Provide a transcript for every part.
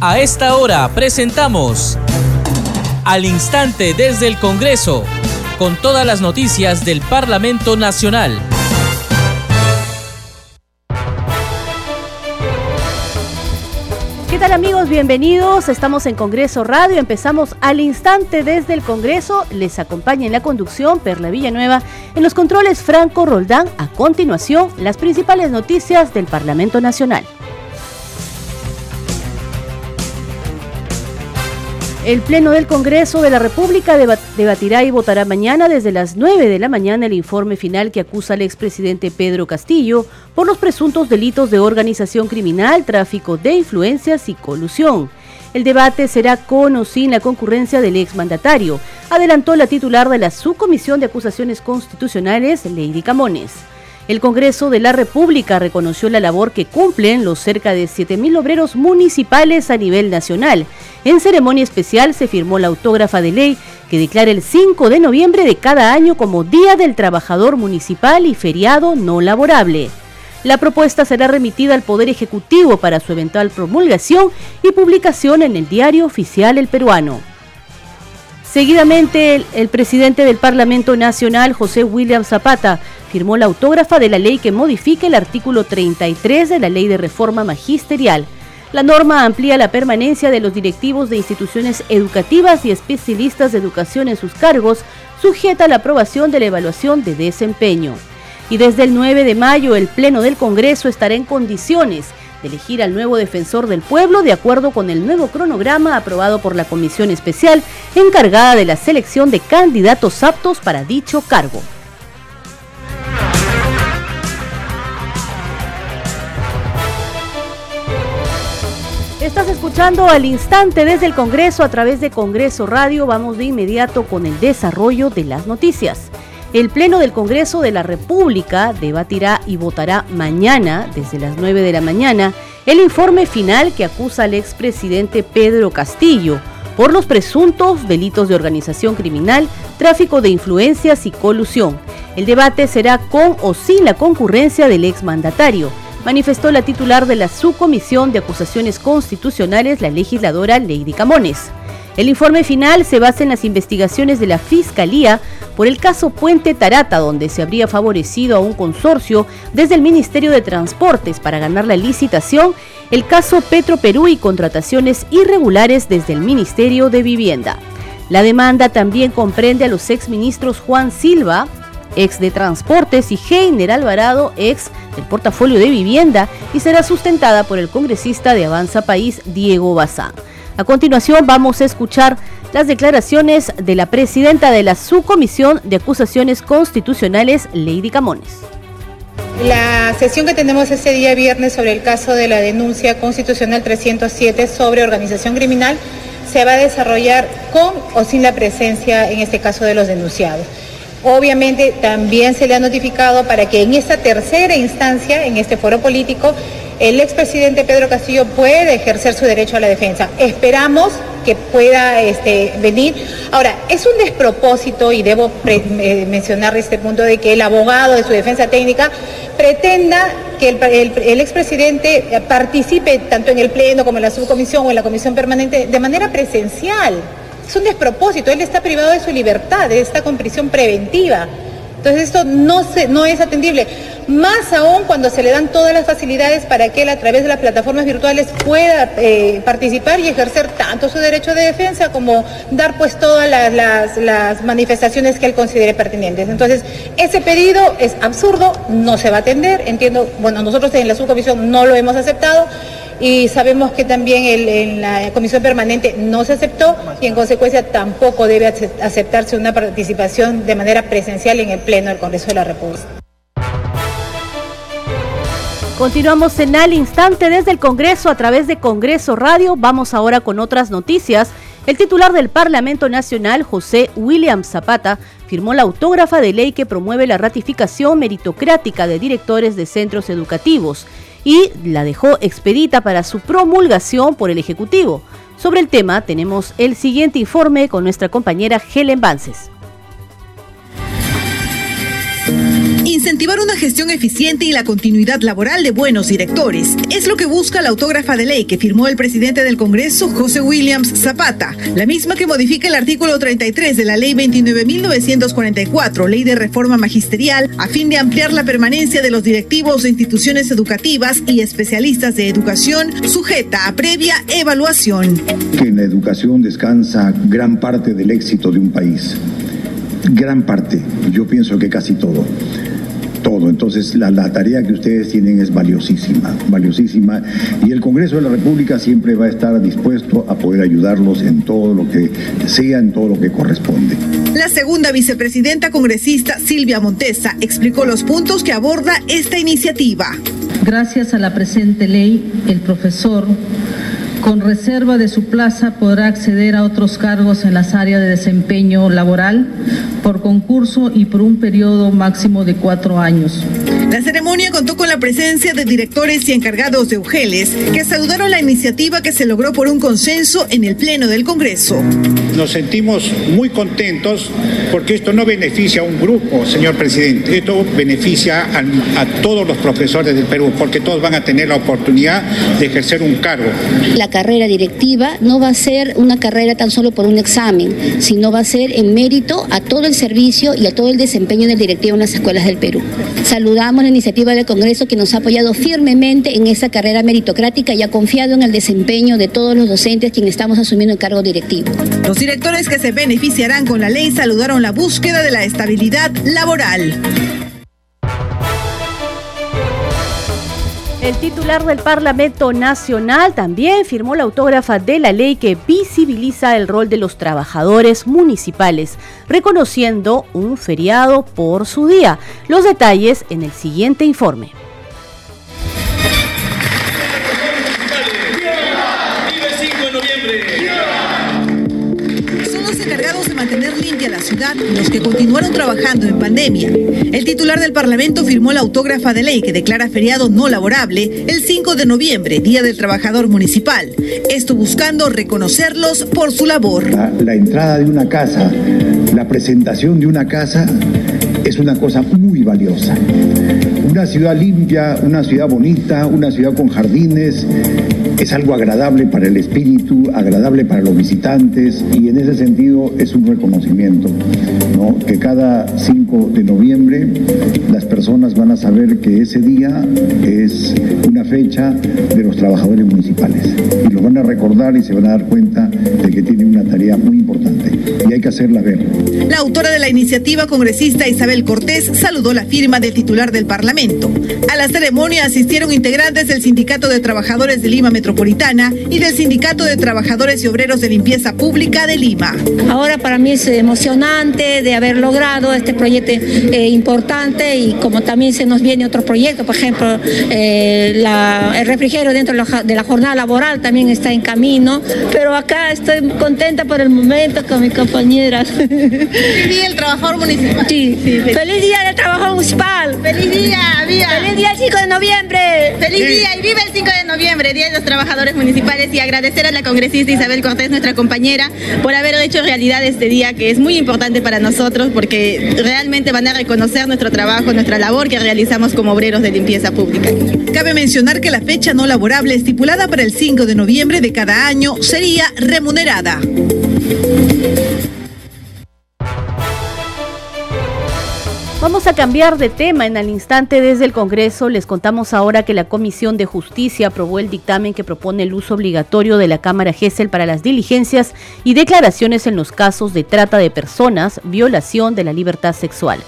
A esta hora presentamos Al Instante desde el Congreso, con todas las noticias del Parlamento Nacional. ¿Qué tal amigos? Bienvenidos. Estamos en Congreso Radio. Empezamos al instante desde el Congreso. Les acompaña en la conducción Perla Villanueva. En los controles Franco Roldán. A continuación, las principales noticias del Parlamento Nacional. El Pleno del Congreso de la República debatirá y votará mañana desde las 9 de la mañana el informe final que acusa al expresidente Pedro Castillo por los presuntos delitos de organización criminal, tráfico de influencias y colusión. El debate será con o sin la concurrencia del exmandatario, adelantó la titular de la Subcomisión de Acusaciones Constitucionales, Lady Camones. El Congreso de la República reconoció la labor que cumplen los cerca de 7.000 obreros municipales a nivel nacional. En ceremonia especial se firmó la autógrafa de ley que declara el 5 de noviembre de cada año como Día del Trabajador Municipal y feriado no laborable. La propuesta será remitida al Poder Ejecutivo para su eventual promulgación y publicación en el Diario Oficial El Peruano. Seguidamente, el, presidente del Parlamento Nacional, José William Zapata, firmó la autógrafa de la ley que modifica el artículo 33 de la Ley de Reforma Magisterial. La norma amplía la permanencia de los directivos de instituciones educativas y especialistas de educación en sus cargos, sujeta a la aprobación de la evaluación de desempeño. Y desde el 9 de mayo, el Pleno del Congreso estará en condiciones de elegir al nuevo defensor del pueblo de acuerdo con el nuevo cronograma aprobado por la Comisión Especial encargada de la selección de candidatos aptos para dicho cargo. Estás escuchando al instante desde el Congreso a través de Congreso Radio. Vamos de inmediato con el desarrollo de las noticias. El Pleno del Congreso de la República debatirá y votará mañana, desde las 9 de la mañana, el informe final que acusa al expresidente Pedro Castillo por los presuntos delitos de organización criminal, tráfico de influencias y colusión. El debate será con o sin la concurrencia del exmandatario, manifestó la titular de la Subcomisión de Acusaciones Constitucionales, la legisladora Lady Camones. El informe final se basa en las investigaciones de la Fiscalía por el caso Puente Tarata, donde se habría favorecido a un consorcio desde el Ministerio de Transportes para ganar la licitación, el caso Petro Perú y contrataciones irregulares desde el Ministerio de Vivienda. La demanda también comprende a los exministros Juan Silva, ex de Transportes, y Heiner Alvarado, ex del portafolio de Vivienda, y será sustentada por el congresista de Avanza País, Diego Bazán. A continuación vamos a escuchar las declaraciones de la presidenta de la Subcomisión de Acusaciones Constitucionales, Lady Camones. La sesión que tenemos este día viernes sobre el caso de la denuncia constitucional 307 sobre organización criminal se va a desarrollar con o sin la presencia, en este caso, de los denunciados. Obviamente también se le ha notificado para que en esta tercera instancia, en este foro político, el expresidente Pedro Castillo puede ejercer su derecho a la defensa. Esperamos que pueda este, venir. Ahora, es un despropósito, y debo eh, mencionar este punto, de que el abogado de su defensa técnica pretenda que el, expresidente participe tanto en el Pleno como en la subcomisión o en la comisión permanente de manera presencial. Es un despropósito, él está privado de su libertad, está con prisión preventiva. Entonces esto no, se, no es atendible más aún cuando se le dan todas las facilidades para que él a través de las plataformas virtuales pueda eh, participar y ejercer tanto su derecho de defensa como dar pues todas las, manifestaciones que él considere pertinentes. Entonces, ese pedido es absurdo, no se va a atender, entiendo, bueno, nosotros en la subcomisión no lo hemos aceptado y sabemos que también en la comisión permanente no se aceptó y en consecuencia tampoco debe aceptarse una participación de manera presencial en el Pleno del Congreso de la República. Continuamos en al instante desde el Congreso a través de Congreso Radio. Vamos ahora con otras noticias. El titular del Parlamento Nacional, José William Zapata, firmó la autógrafa de ley que promueve la ratificación meritocrática de directores de centros educativos y la dejó expedita para su promulgación por el Ejecutivo. Sobre el tema tenemos el siguiente informe con nuestra compañera Helen Vances. Incentivar una gestión eficiente y la continuidad laboral de buenos directores es lo que busca la autógrafa de ley que firmó el presidente del Congreso, José Williams Zapata, la misma que modifica el artículo 33 de la Ley 29.944, Ley de Reforma Magisterial, a fin de ampliar la permanencia de los directivos de instituciones educativas y especialistas de educación sujeta a previa evaluación. En la educación descansa gran parte del éxito de un país. Gran parte, yo pienso que casi todo todo. Entonces, la, la, tarea que ustedes tienen es valiosísima, valiosísima. Y el Congreso de la República siempre va a estar dispuesto a poder ayudarlos en todo lo que sea, en todo lo que corresponde. La segunda vicepresidenta congresista, Silvia Montesa, explicó los puntos que aborda esta iniciativa. Gracias a la presente ley, el profesor con reserva de su plaza podrá acceder a otros cargos en las áreas de desempeño laboral por concurso y por un periodo máximo de cuatro años. La ceremonia contó con la presencia de directores y encargados de UGELES que saludaron la iniciativa que se logró por un consenso en el Pleno del Congreso. Nos sentimos muy contentos porque esto no beneficia a un grupo, señor presidente, esto beneficia a, a todos los profesores del Perú porque todos van a tener la oportunidad de ejercer un cargo. La carrera directiva no va a ser una carrera tan solo por un examen, sino va a ser en mérito a todo el servicio y a todo el desempeño del directivo en las escuelas del Perú. Saludamos la iniciativa del Congreso que nos ha apoyado firmemente en esa carrera meritocrática y ha confiado en el desempeño de todos los docentes quienes estamos asumiendo el cargo directivo. Los directores que se beneficiarán con la ley saludaron la búsqueda de la estabilidad laboral. El titular del Parlamento Nacional también firmó la autógrafa de la ley que visibiliza el rol de los trabajadores municipales, reconociendo un feriado por su día. Los detalles en el siguiente informe. Ciudad los que continuaron trabajando en pandemia. El titular del Parlamento firmó la autógrafa de ley que declara feriado no laborable el 5 de noviembre, Día del Trabajador Municipal. Esto buscando reconocerlos por su labor. La, entrada de una casa, la presentación de una casa es una cosa muy valiosa. Una ciudad limpia, una ciudad bonita, una ciudad con jardines, es algo agradable para el espíritu, agradable para los visitantes y en ese sentido es un reconocimiento, ¿no? que cada 5 de noviembre las personas van a saber que ese día es una fecha de los trabajadores municipales y lo van a recordar y se van a dar cuenta de que tienen una tarea muy importante y hay que hacerla ver. La autora de la iniciativa congresista Isabel Cortés saludó la firma del titular del Parlamento. A la ceremonia asistieron integrantes del Sindicato de Trabajadores de Lima Metropolitana y del Sindicato de Trabajadores y Obreros de Limpieza Pública de Lima. Ahora para mí es emocionante de haber logrado este proyecto eh, importante y como también se nos viene otro proyecto, por ejemplo, eh, la, el refrigerio dentro de la, de la, jornada laboral también está en camino, pero acá estoy contenta por el momento con mis compañeras. ¿Feliz día el trabajador municipal? Sí, sí. Feliz día del trabajador municipal. Feliz día, viva. Feliz día el 5 de noviembre. Feliz sí. día y viva el 5 de noviembre, Día de los Trabajadores Municipales y agradecer a la congresista Isabel Cortés, nuestra compañera, por haber hecho realidad este día que es muy importante para nosotros porque realmente van a reconocer nuestro trabajo, nuestra labor que realizamos como obreros de limpieza pública. Cabe mencionar que la fecha no laborable estipulada para el 5 de noviembre de cada año sería remunerada. Vamos a cambiar de tema en el instante desde el Congreso. Les contamos ahora que la Comisión de Justicia aprobó el dictamen que propone el uso obligatorio de la Cámara GESEL para las diligencias y declaraciones en los casos de trata de personas, violación de la libertad sexual.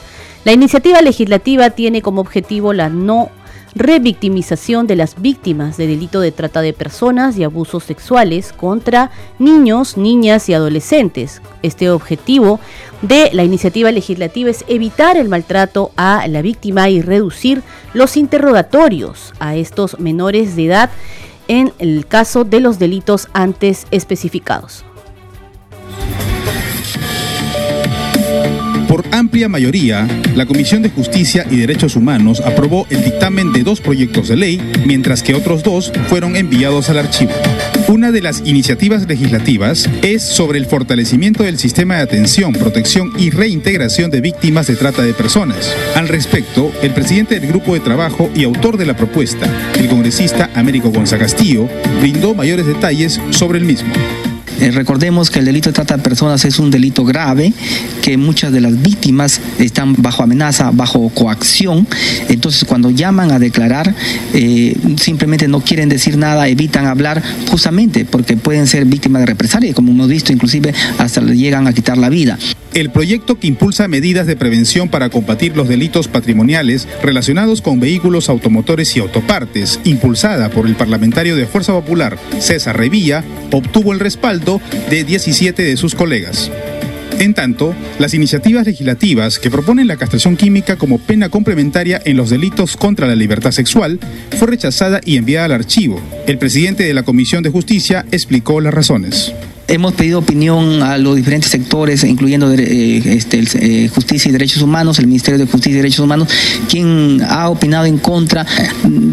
La iniciativa legislativa tiene como objetivo la no revictimización de las víctimas de delito de trata de personas y abusos sexuales contra niños, niñas y adolescentes. Este objetivo de la iniciativa legislativa es evitar el maltrato a la víctima y reducir los interrogatorios a estos menores de edad en el caso de los delitos antes especificados. Por amplia mayoría, la Comisión de Justicia y Derechos Humanos aprobó el dictamen de dos proyectos de ley, mientras que otros dos fueron enviados al archivo. Una de las iniciativas legislativas es sobre el fortalecimiento del sistema de atención, protección y reintegración de víctimas de trata de personas. Al respecto, el presidente del grupo de trabajo y autor de la propuesta, el congresista Américo Gonzaga Castillo, brindó mayores detalles sobre el mismo. Eh, recordemos que el delito de trata de personas es un delito grave, que muchas de las víctimas están bajo amenaza, bajo coacción. Entonces, cuando llaman a declarar, eh, simplemente no quieren decir nada, evitan hablar, justamente porque pueden ser víctimas de represalia, como hemos visto, inclusive hasta le llegan a quitar la vida. El proyecto que impulsa medidas de prevención para combatir los delitos patrimoniales relacionados con vehículos automotores y autopartes, impulsada por el parlamentario de Fuerza Popular, César Revilla, obtuvo el respaldo de 17 de sus colegas. En tanto, las iniciativas legislativas que proponen la castración química como pena complementaria en los delitos contra la libertad sexual fue rechazada y enviada al archivo. El presidente de la Comisión de Justicia explicó las razones. Hemos pedido opinión a los diferentes sectores, incluyendo eh, este, eh, Justicia y Derechos Humanos, el Ministerio de Justicia y Derechos Humanos, quien ha opinado en contra,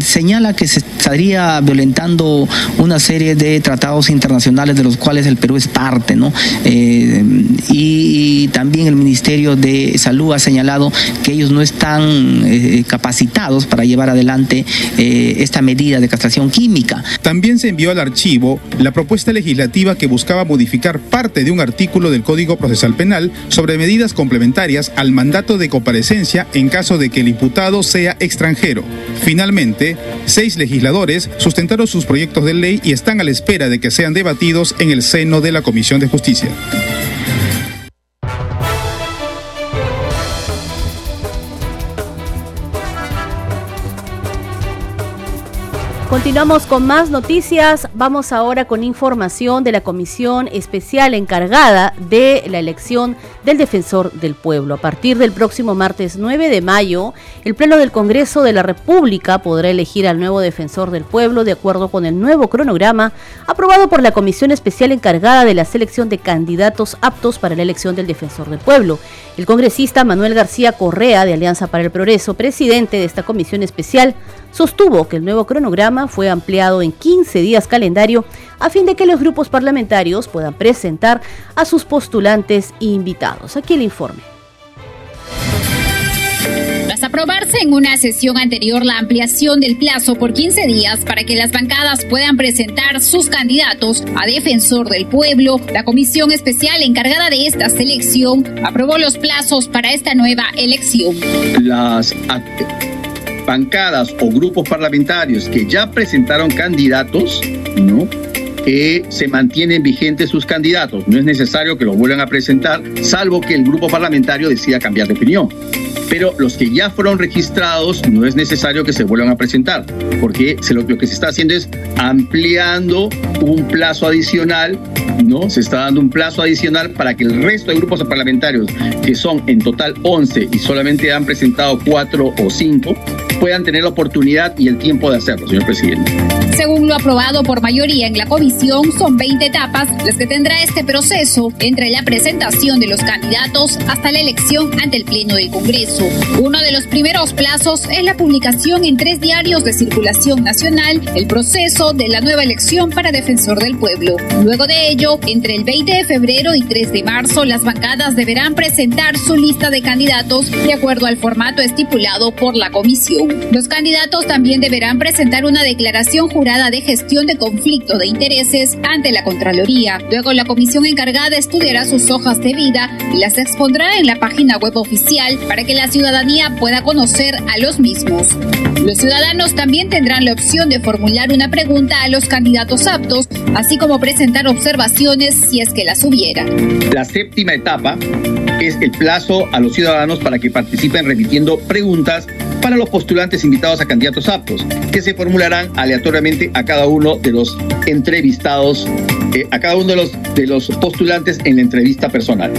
señala que se estaría violentando una serie de tratados internacionales de los cuales el Perú es parte, ¿no? Eh, y también el Ministerio de Salud ha señalado que ellos no están capacitados para llevar adelante esta medida de castración química. También se envió al archivo la propuesta legislativa que buscaba modificar parte de un artículo del Código Procesal Penal sobre medidas complementarias al mandato de comparecencia en caso de que el imputado sea extranjero. Finalmente, seis legisladores sustentaron sus proyectos de ley y están a la espera de que sean debatidos en el seno de la Comisión de Justicia. Continuamos con más noticias. Vamos ahora con información de la comisión especial encargada de la elección del defensor del pueblo. A partir del próximo martes 9 de mayo, el Pleno del Congreso de la República podrá elegir al nuevo defensor del pueblo de acuerdo con el nuevo cronograma aprobado por la comisión especial encargada de la selección de candidatos aptos para la elección del defensor del pueblo. El congresista Manuel García Correa de Alianza para el Progreso, presidente de esta comisión especial, sostuvo que el nuevo cronograma fue ampliado en 15 días calendario a fin de que los grupos parlamentarios puedan presentar a sus postulantes e invitados. Aquí el informe. Tras aprobarse en una sesión anterior la ampliación del plazo por 15 días para que las bancadas puedan presentar sus candidatos a defensor del pueblo, la comisión especial encargada de esta selección aprobó los plazos para esta nueva elección. Las bancadas o grupos parlamentarios que ya presentaron candidatos, ¿no? que se mantienen vigentes sus candidatos. No es necesario que los vuelvan a presentar, salvo que el grupo parlamentario decida cambiar de opinión. Pero los que ya fueron registrados no es necesario que se vuelvan a presentar, porque lo, lo que se está haciendo es ampliando un plazo adicional ¿no? Se está dando un plazo adicional para que el resto de grupos parlamentarios, que son en total 11 y solamente han presentado 4 o 5, puedan tener la oportunidad y el tiempo de hacerlo, señor presidente. Según lo aprobado por mayoría en la comisión, son 20 etapas las que tendrá este proceso entre la presentación de los candidatos hasta la elección ante el Pleno del Congreso. Uno de los primeros plazos es la publicación en tres diarios de circulación nacional el proceso de la nueva elección para defensor del pueblo. Luego de ello, entre el 20 de febrero y 3 de marzo, las bancadas deberán presentar su lista de candidatos de acuerdo al formato estipulado por la comisión. Los candidatos también deberán presentar una declaración jurada de gestión de conflicto de intereses ante la Contraloría. Luego la comisión encargada estudiará sus hojas de vida y las expondrá en la página web oficial para que la ciudadanía pueda conocer a los mismos. Los ciudadanos también tendrán la opción de formular una pregunta a los candidatos aptos, así como presentar observaciones si es que las hubiera. La séptima etapa es el plazo a los ciudadanos para que participen remitiendo preguntas para los postulantes invitados a candidatos aptos, que se formularán aleatoriamente a cada uno de los entrevistados, eh, a cada uno de los, de los postulantes en la entrevista personal.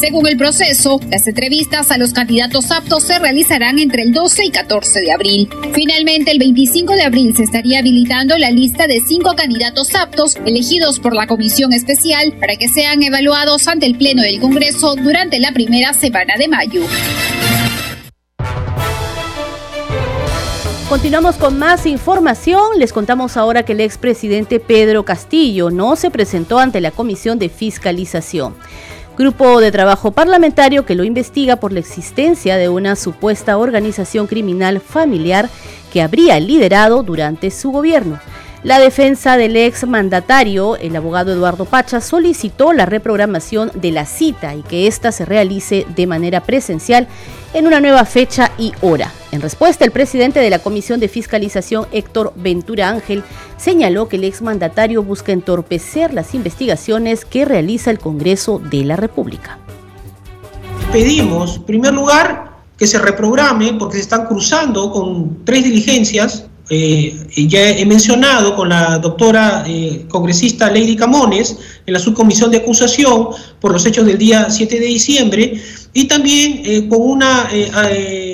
Según el proceso, las entrevistas a los candidatos aptos se realizarán entre el 12 y 14 de abril. Finalmente, el 25 de abril se estaría habilitando la lista de cinco candidatos aptos elegidos por la comisión especial para que sean evaluados ante el Pleno del Congreso durante la primera semana de mayo. Continuamos con más información. Les contamos ahora que el expresidente Pedro Castillo no se presentó ante la Comisión de Fiscalización, grupo de trabajo parlamentario que lo investiga por la existencia de una supuesta organización criminal familiar que habría liderado durante su gobierno. La defensa del ex mandatario, el abogado Eduardo Pacha, solicitó la reprogramación de la cita y que ésta se realice de manera presencial en una nueva fecha y hora. En respuesta, el presidente de la Comisión de Fiscalización, Héctor Ventura Ángel, señaló que el exmandatario busca entorpecer las investigaciones que realiza el Congreso de la República. Pedimos, en primer lugar, que se reprograme porque se están cruzando con tres diligencias eh, ya he mencionado con la doctora eh, congresista Lady Camones en la subcomisión de acusación por los hechos del día 7 de diciembre y también eh, con una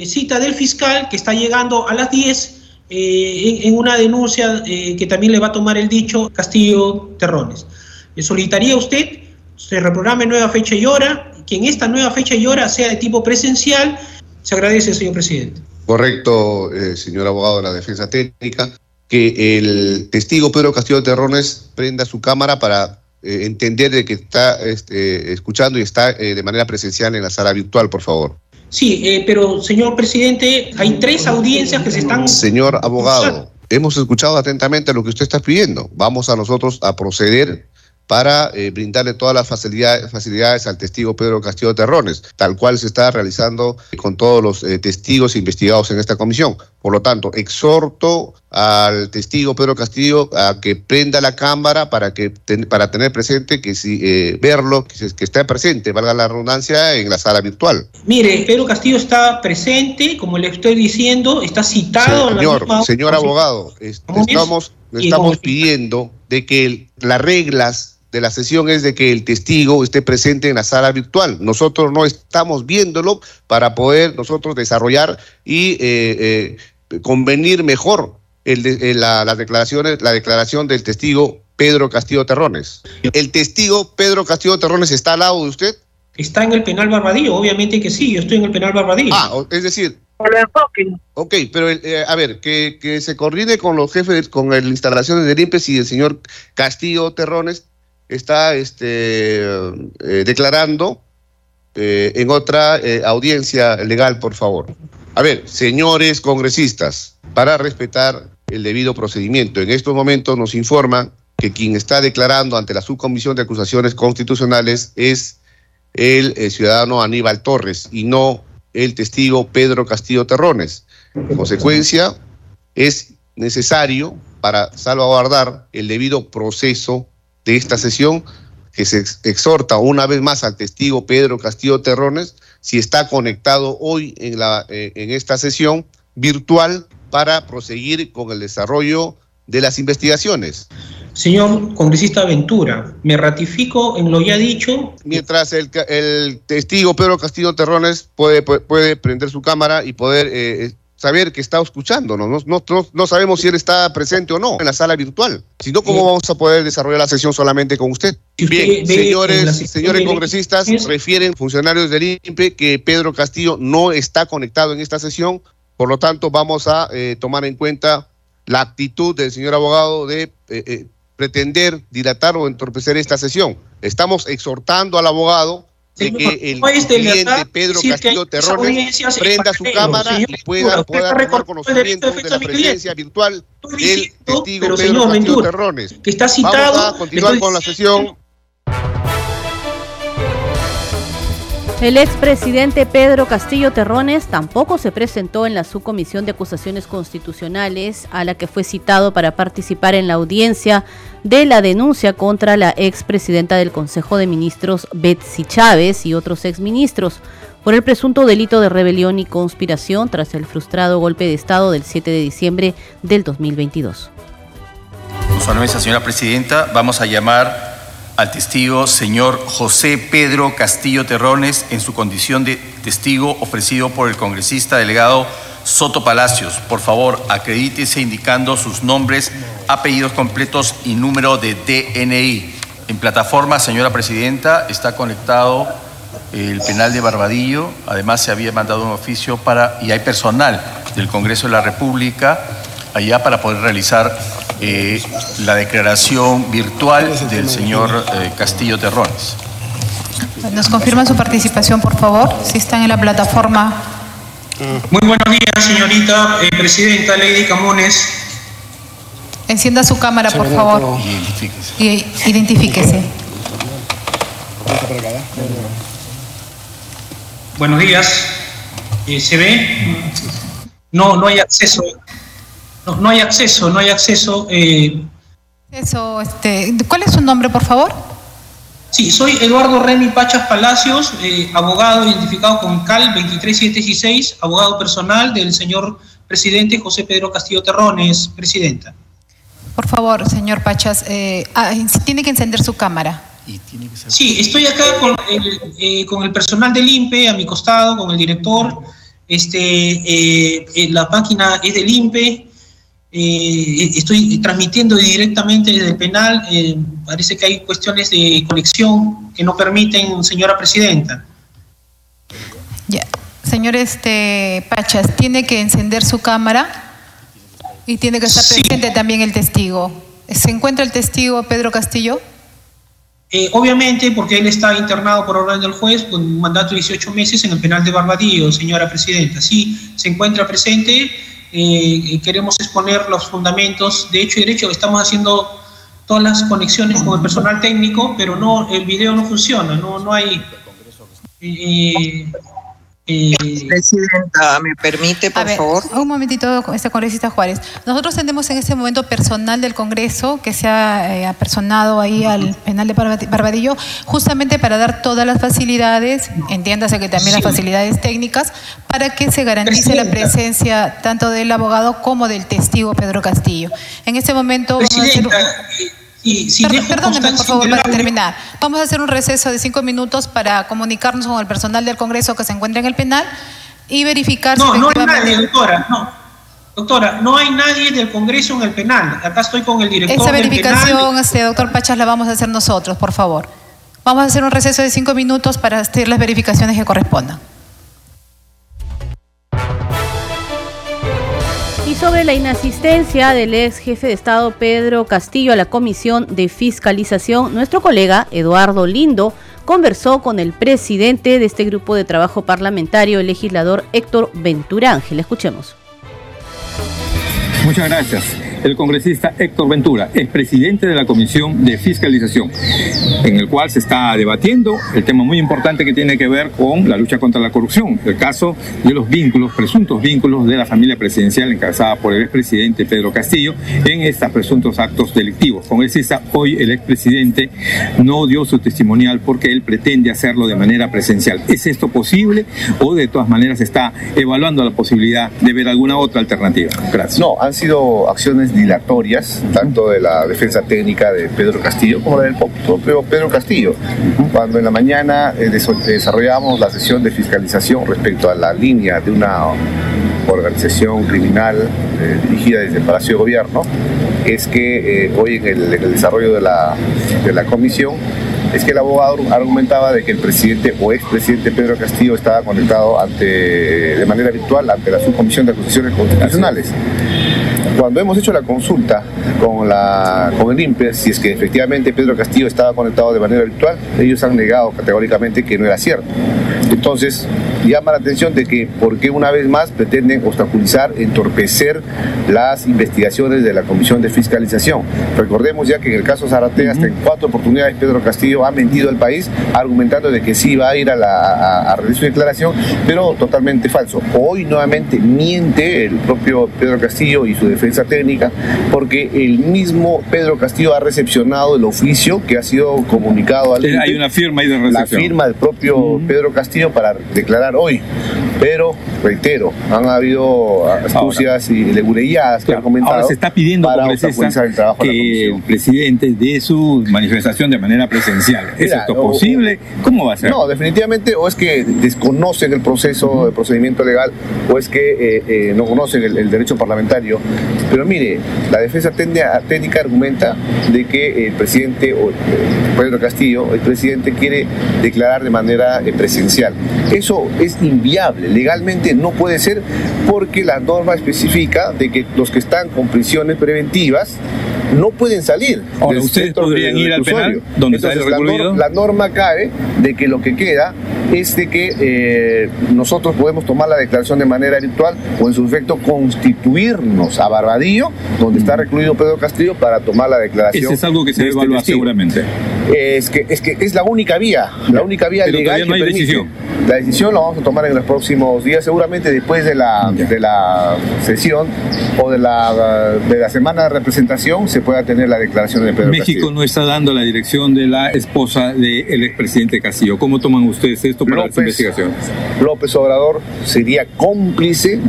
cita del fiscal que está llegando a las 10 en, en, una denuncia que también le va a tomar el dicho Castillo Terrones. Le solicitaría a usted se reprograme nueva fecha y hora, que en esta nueva fecha y hora sea de tipo presencial. Se agradece, señor presidente correcto, eh, señor abogado de la defensa técnica, que el testigo Pedro Castillo Terrones prenda su cámara para eh, entender de que está este, escuchando y está eh, de manera presencial en la sala virtual, por favor. Sí, pero señor presidente, hay tres audiencias que se están... Señor abogado, hemos escuchado atentamente lo que usted está pidiendo. Vamos a nosotros a proceder para eh, brindarle todas las facilidades, facilidades, al testigo Pedro Castillo Terrones, tal cual se está realizando con todos los eh, testigos investigados en esta comisión. Por lo tanto, exhorto al testigo Pedro Castillo a que prenda la cámara para que para tener presente que si eh, verlo, que, que está presente, valga la redundancia, en la sala virtual. Mire, Pedro Castillo está presente, como le estoy diciendo, está citado. Señor, señor abogado, estamos, estamos pidiendo de que las reglas de la sesión es de que el testigo esté presente en la sala virtual. Nosotros no estamos viéndolo para poder nosotros desarrollar y eh, eh, convenir mejor el eh, la, las declaraciones, la declaración del testigo Pedro Castillo Terrones. ¿El testigo Pedro Castillo Terrones está al lado de usted? Está en el penal Barbadillo, obviamente que sí, yo estoy en el penal Barbadillo. Ah, es decir, Ok, pero a ver, que, que, se coordine con los jefes, con las instalaciones de IMPES y el señor Castillo Terrones está este, eh, declarando eh, en otra eh, audiencia legal, por favor. A ver, señores congresistas, para respetar el debido procedimiento, en estos momentos nos informan que quien está declarando ante la Subcomisión de Acusaciones Constitucionales es el ciudadano Aníbal Torres y no el testigo Pedro Castillo Terrones. En consecuencia, es necesario para salvaguardar el debido proceso de esta sesión que se exhorta una vez más al testigo Pedro Castillo Terrones si está conectado hoy en, la, eh, en esta sesión virtual para proseguir con el desarrollo de las investigaciones. Señor congresista Ventura, me ratifico en lo ya dicho. Mientras el, el testigo Pedro Castillo Terrones puede, puede, prender su cámara y poder eh, saber que está escuchando, ¿no? No, no, sabemos si él está presente o no en la sala virtual. Si no, ¿cómo vamos a poder desarrollar la sesión solamente con usted? Bien, señores, señores congresistas, refieren funcionarios del INPE que Pedro Castillo no está conectado en esta sesión, por lo tanto vamos a eh, tomar en cuenta la actitud del señor abogado de eh, eh, pretender dilatar o entorpecer esta sesión. Estamos exhortando al abogado de que el cliente Pedro Castillo Terrones prenda su cámara y pueda, pueda tomar conocimiento de la presencia virtual del testigo Pedro Castillo Terrones. Que está citado, Vamos a continuar con la sesión. El expresidente Pedro Castillo Terrones tampoco se presentó en la subcomisión de acusaciones constitucionales a la que fue citado para participar en la audiencia de la denuncia contra la expresidenta del Consejo de Ministros Betsy Chávez y otros exministros por el presunto delito de rebelión y conspiración tras el frustrado golpe de Estado del 7 de diciembre del 2022. Con su señora presidenta, vamos a llamar al testigo señor José Pedro Castillo Terrones en su condición de testigo ofrecido por el congresista delegado Soto Palacios. Por favor, acredítese indicando sus nombres, apellidos completos y número de DNI. En plataforma, señora presidenta, está conectado el penal de Barbadillo. Además, se había mandado un oficio para, y hay personal del Congreso de la República allá para poder realizar eh, la declaración virtual del señor eh, Castillo Terrones. ¿Nos confirma su participación, por favor? Si están en la plataforma. Muy buenos días, señorita eh, presidenta Lady Camones. Encienda su cámara, por favor. Y identifíquese. Buenos días. ¿Se ve? No, no hay acceso. No, no hay acceso, no hay acceso. Eso, este, ¿Cuál es su nombre, por favor? Sí, soy Eduardo Remy Pachas Palacios, eh, abogado identificado con CAL 23716, abogado personal del señor presidente José Pedro Castillo Terrones, presidenta. Por favor, señor Pachas, eh, ah, tiene que encender su cámara. Sí, estoy acá con el, eh, con el personal del INPE a mi costado, con el director. Este, la máquina es del INPE. Eh, estoy transmitiendo directamente desde el penal. Eh, parece que hay cuestiones de conexión que no permiten, señora presidenta. Ya. Señor este, Pachas, tiene que encender su cámara y tiene que estar presente también el testigo. ¿Se encuentra el testigo Pedro Castillo? Eh, obviamente, porque él está internado por orden del juez con mandato de 18 meses en el penal de Barbadillo, señora presidenta. Sí, se encuentra presente eh, queremos exponer los fundamentos. De hecho y derecho, estamos haciendo todas las conexiones con el personal técnico, pero no, el video no funciona, no, no hay... Presidenta, ¿me permite, por favor? Un momentito, este congresista Juárez. Nosotros tenemos en este momento personal del Congreso que se ha eh, apersonado ahí al penal de Barbadillo, justamente para dar todas las facilidades, entiéndase que también las facilidades técnicas, para que se garantice la presencia tanto del abogado como del testigo Pedro Castillo. En este momento... Y si perdóneme, por favor, para terminar. Vamos a hacer un receso de cinco minutos para comunicarnos con el personal del Congreso que se encuentra en el penal y verificar no, No, hay nadie, doctora, no. Doctora, no hay nadie del Congreso en el penal. Acá estoy con el director Esa verificación, este, doctor Pachas, la vamos a hacer nosotros, por favor. Vamos a hacer un receso de cinco minutos para hacer las verificaciones que correspondan. Sobre la inasistencia del ex jefe de Estado Pedro Castillo a la Comisión de Fiscalización, nuestro colega Eduardo Lindo conversó con el presidente de este grupo de trabajo parlamentario, el legislador Héctor Venturángel. Escuchemos. Muchas gracias el congresista Héctor Ventura, es presidente de la Comisión de Fiscalización, en el cual se está debatiendo el tema muy importante que tiene que ver con la lucha contra la corrupción, el caso de los vínculos, presuntos vínculos de la familia presidencial encabezada por el expresidente Pedro Castillo en estos presuntos actos delictivos. Congresista, hoy el expresidente no dio su testimonial porque él pretende hacerlo de manera presencial. ¿Es esto posible o de todas maneras está evaluando la posibilidad de ver alguna otra alternativa? Gracias. No, han sido acciones dilatorias, tanto de la defensa técnica de Pedro Castillo como del propio Pedro Castillo. Cuando en la mañana eh, desarrollamos la sesión de fiscalización respecto a la línea de una organización criminal eh, dirigida desde el Palacio de Gobierno, es que eh, hoy en el, desarrollo de la, de la comisión es que el abogado argumentaba de que el presidente o expresidente Pedro Castillo estaba conectado ante, de manera virtual ante la subcomisión de acusaciones constitucionales. Cuando hemos hecho la consulta con, la, con el INPE, si es que efectivamente Pedro Castillo estaba conectado de manera virtual, ellos han negado categóricamente que no era cierto. Entonces, llama la atención de que, ¿por qué una vez más pretenden obstaculizar, entorpecer las investigaciones de la Comisión de Fiscalización? Recordemos ya que en el caso Zaratea, hasta en cuatro oportunidades Pedro Castillo ha mentido al país, argumentando de que sí va a ir a, la, a, su declaración, pero totalmente falso. Hoy nuevamente miente el propio Pedro Castillo y su defensa técnica, porque el mismo Pedro Castillo ha recepcionado el oficio que ha sido comunicado al... Hay una firma ahí de recepción. La firma del propio Pedro Castillo para declarar hoy. Pero, reitero, han habido astucias y legureyadas que han comentado. Ahora se está pidiendo para el trabajo que el presidente dé su manifestación de manera presencial. ¿Es esto posible? ¿Cómo va a ser? No, definitivamente, o es que desconocen el proceso, el procedimiento legal, o es que eh, eh, no conocen el, derecho parlamentario. Pero mire, la defensa técnica argumenta de que el presidente, o Pedro Castillo, el presidente quiere declarar de manera eh, presencial. Eso es inviable Legalmente no puede ser porque la norma especifica de que los que están con prisiones preventivas no pueden salir. Ahora, ¿ustedes podrían ir al penal donde está el recluido? La, norma cae de que lo que queda es de que eh, nosotros podemos tomar la declaración de manera virtual o en su efecto constituirnos a Barbadillo, donde está recluido Pedro Castillo, para tomar la declaración. Eso es algo que se debe este evaluar seguramente. Es que, es que es la única vía, la única vía legal no hay decisión. La decisión la vamos a tomar en los próximos días, seguramente después de la, de la sesión o de la, de la semana de representación se pueda tener la declaración de Pedro México no está dando la dirección de la esposa del expresidente Castillo. ¿Cómo toman ustedes esto para las investigaciones? López Obrador sería cómplice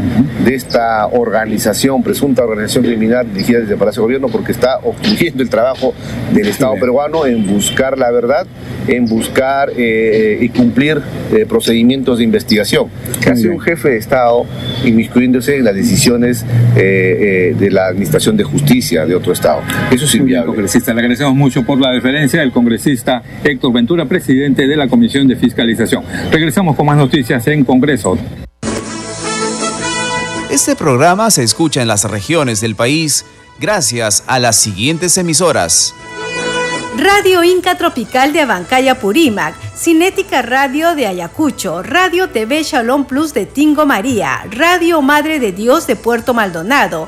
de esta organización, presunta organización criminal dirigida desde el Palacio de Gobierno, porque está obstruyendo el trabajo del Estado peruano en buscar la verdad, en buscar eh, y cumplir eh, procedimientos de investigación. Casi un jefe de Estado inmiscuyéndose en las decisiones eh, de la Administración de Justicia de otro Estado. Eso es inviable. Congresista, le agradecemos mucho por la deferencia del congresista Héctor Ventura, presidente de la Comisión de Fiscalización. Regresamos con más noticias en Congreso. Este programa se escucha en las regiones del país gracias a las siguientes emisoras. Radio Inca Tropical de Abancaya Purímac, Cinética Radio de Ayacucho, Radio TV Shalom Plus de Tingo María, Radio Madre de Dios de Puerto Maldonado,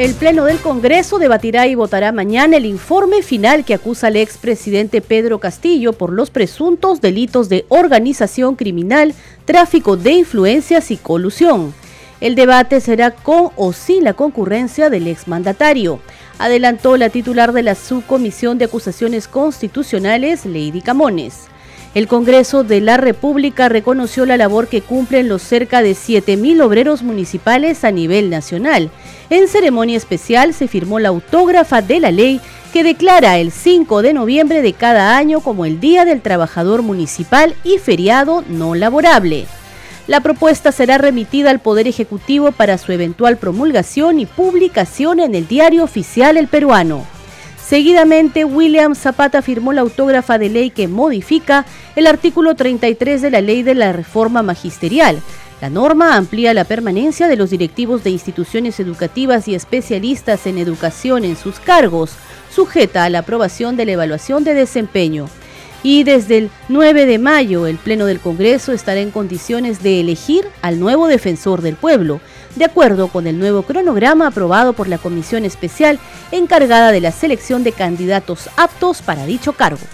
El Pleno del Congreso debatirá y votará mañana el informe final que acusa al expresidente Pedro Castillo por los presuntos delitos de organización criminal, tráfico de influencias y colusión. El debate será con o sin la concurrencia del exmandatario, adelantó la titular de la Subcomisión de Acusaciones Constitucionales, Lady Camones. El Congreso de la República reconoció la labor que cumplen los cerca de 7.000 obreros municipales a nivel nacional. En ceremonia especial se firmó la autógrafa de la ley que declara el 5 de noviembre de cada año como el Día del Trabajador Municipal y feriado no laborable. La propuesta será remitida al Poder Ejecutivo para su eventual promulgación y publicación en el Diario Oficial El Peruano. Seguidamente, William Zapata firmó la autógrafa de ley que modifica el artículo 33 de la ley de la reforma magisterial. La norma amplía la permanencia de los directivos de instituciones educativas y especialistas en educación en sus cargos, sujeta a la aprobación de la evaluación de desempeño. Y desde el 9 de mayo, el Pleno del Congreso estará en condiciones de elegir al nuevo defensor del pueblo de acuerdo con el nuevo cronograma aprobado por la Comisión Especial encargada de la selección de candidatos aptos para dicho cargo.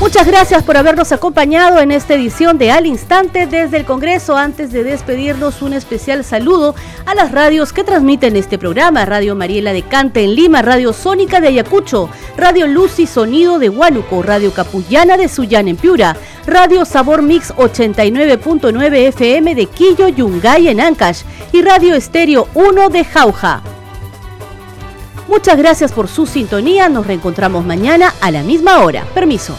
Muchas gracias por habernos acompañado en esta edición de Al Instante desde el Congreso. Antes de despedirnos, un especial saludo a las radios que transmiten este programa. Radio Mariela de Cante en Lima, Radio Sónica de Ayacucho, Radio Luz y Sonido de Huánuco, Radio Capullana de Suyán en Piura, Radio Sabor Mix 89.9 FM de Quillo, Yungay en Ancash y Radio Estéreo 1 de Jauja. Muchas gracias por su sintonía. Nos reencontramos mañana a la misma hora. Permiso.